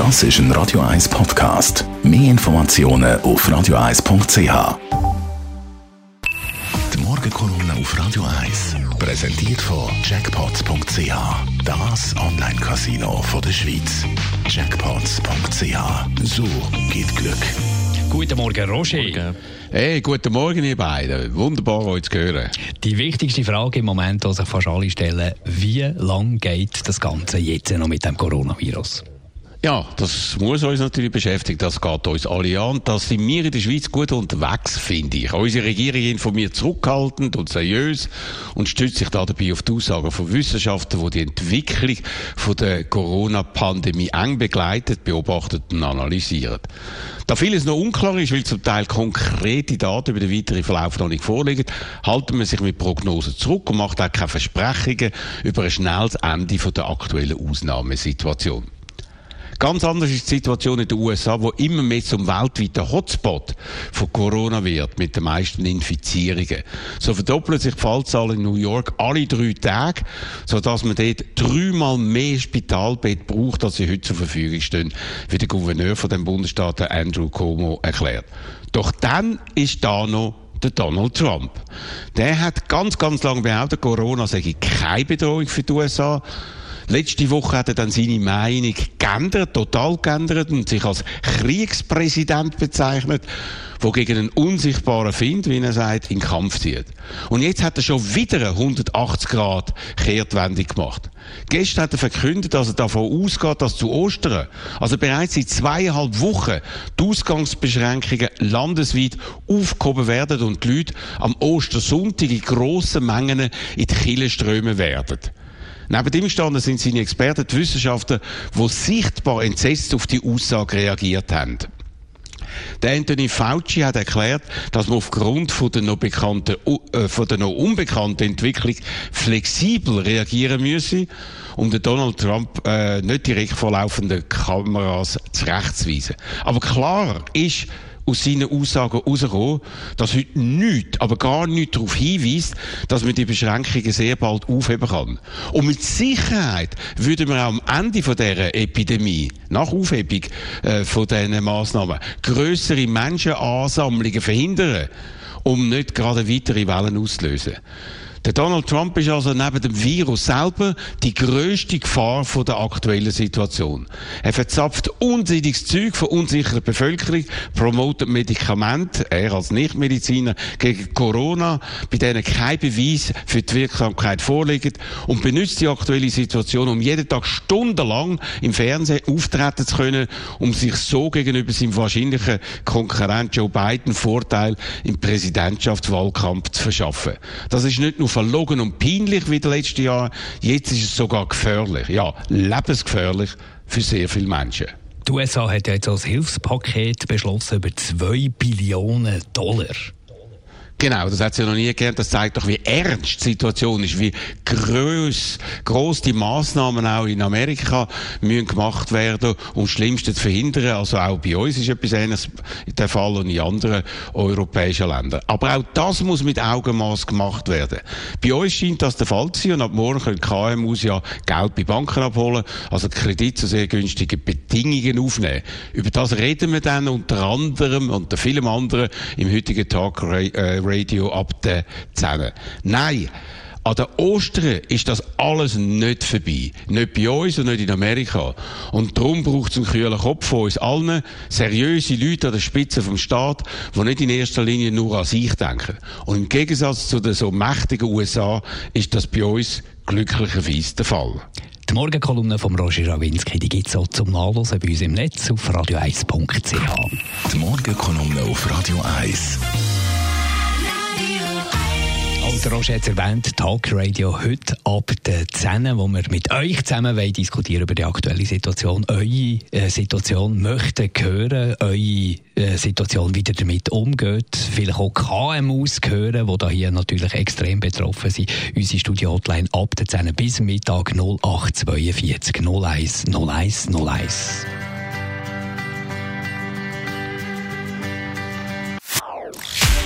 Das ist ein Radio 1 Podcast. Mehr Informationen auf radio1.ch. Die Morgenkolumne auf Radio 1 präsentiert von Jackpots.ch. Das Online-Casino der Schweiz. Jackpots.ch. So geht Glück. Guten Morgen, Roger. Hey, guten Morgen, ihr beiden. Wunderbar, euch zu hören. Die wichtigste Frage im Moment, die sich fast alle stellen, wie lange geht das Ganze jetzt noch mit dem Coronavirus? Ja, das muss uns natürlich beschäftigen. Das geht uns alle an. Da sind wir in der Schweiz gut unterwegs, finde ich. Unsere Regierung informiert zurückhaltend und seriös und stützt sich da dabei auf die Aussagen von Wissenschaftlern, die die Entwicklung von der Corona-Pandemie eng begleitet, beobachtet und analysiert. Da vieles noch unklar ist, weil zum Teil konkrete Daten über den weiteren Verlauf noch nicht vorliegen, halten wir sich mit Prognosen zurück und macht auch keine Versprechungen über ein schnelles Ende der aktuellen Ausnahmesituation. Ganz anders ist die Situation in den USA, wo immer mehr zum weltweiten Hotspot von Corona wird, mit den meisten Infizierungen. So verdoppelt sich die Fallzahl in New York alle drei Tage, sodass man dort dreimal mehr Spitalbett braucht, als sie heute zur Verfügung stehen, wie der Gouverneur von dem Bundesstaat Andrew Cuomo erklärt. Doch dann ist da noch der Donald Trump. Der hat ganz, ganz lange behauptet, Corona sei keine Bedrohung für die USA. Letzte Woche hat er dann seine Meinung geändert, total geändert und sich als Kriegspräsident bezeichnet, wo gegen einen unsichtbaren Find, wie er sagt, in Kampf zieht. Und jetzt hat er schon wieder eine 180 Grad Kehrtwendung gemacht. Gestern hat er verkündet, dass er davon ausgeht, dass zu Ostern, also bereits seit zweieinhalb Wochen, die Ausgangsbeschränkungen landesweit aufgehoben werden und die Leute am Ostersonntag in grossen Mengen in die Kille strömen werden. Neben dem standen sind seine Experten, die Wissenschaftler, die sichtbar entsetzt auf die Aussage reagiert haben. Der Anthony Fauci hat erklärt, dass man aufgrund von der noch bekannten, äh, von der noch unbekannten Entwicklung flexibel reagieren müsse, um den Donald Trump äh, nicht direkt vor laufenden Kameras zurechtzuweisen. Aber klar ist, aus seinen Aussagen herausgekommen, dass heute nichts, aber gar nichts darauf hinweist, dass man die Beschränkungen sehr bald aufheben kann. Und mit Sicherheit wir auch am Ende von dieser Epidemie, nach Aufhebung äh, von diesen Massnahmen, größere Menschenansammlungen verhindern, um nicht gerade weitere Wellen auszulösen. Der Donald Trump ist also neben dem Virus selber die größte Gefahr von der aktuellen Situation. Er verzapft unsinniges Zeug von unsicherer Bevölkerung, promotet Medikamente, er als Nichtmediziner, gegen Corona, bei denen kein Beweis für die Wirksamkeit vorliegt und benutzt die aktuelle Situation, um jeden Tag stundenlang im Fernsehen auftreten zu können, um sich so gegenüber seinem wahrscheinlichen Konkurrent Joe Biden Vorteil im Präsidentschaftswahlkampf zu verschaffen. Das ist nicht nur verlogen und peinlich wie das letzte Jahr. Jetzt ist es sogar gefährlich. Ja, lebensgefährlich für sehr viele Menschen. Die USA hat jetzt als Hilfspaket beschlossen über 2 Billionen Dollar. Genau, das hat sie ja noch nie gelernt. Das zeigt doch, wie ernst die Situation ist, wie groß, groß die Maßnahmen auch in Amerika müssen gemacht werden, um das Schlimmste zu verhindern. Also auch bei uns ist etwas Ähnliches der Fall und in anderen europäischen Ländern. Aber auch das muss mit Augenmaß gemacht werden. Bei uns scheint das der Fall zu sein und ab morgen können KMUs ja Geld bei Banken abholen, also Kredit zu sehr günstigen Bedingungen aufnehmen. Über das reden wir dann unter anderem, unter vielen anderen im heutigen Tag äh, Radio ab den Zähnen. Nein, an der Ostern ist das alles nicht vorbei. Nicht bei uns und nicht in Amerika. Und darum braucht es einen kühlen Kopf von uns allen, seriöse Leute an der Spitze vom Staat, die nicht in erster Linie nur an sich denken. Und im Gegensatz zu den so mächtigen USA ist das bei uns glücklicherweise der Fall. Die Morgenkolumne von Roger Rawinski, die gibt es auch zum Nachlesen bei uns im Netz auf radio1.ch. Die Morgenkolumne auf Radio 1. der Roger hat erwähnt, Talk Radio heute ab der 10, wo wir mit euch zusammen wollen diskutieren über die aktuelle Situation. Eure äh, Situation möchten hören, eure äh, Situation, ihr damit umgeht. Vielleicht auch KMUs hören, die da hier natürlich extrem betroffen sind. Unsere Studio-Hotline ab der 10 bis Mittag 0842 01 01 01.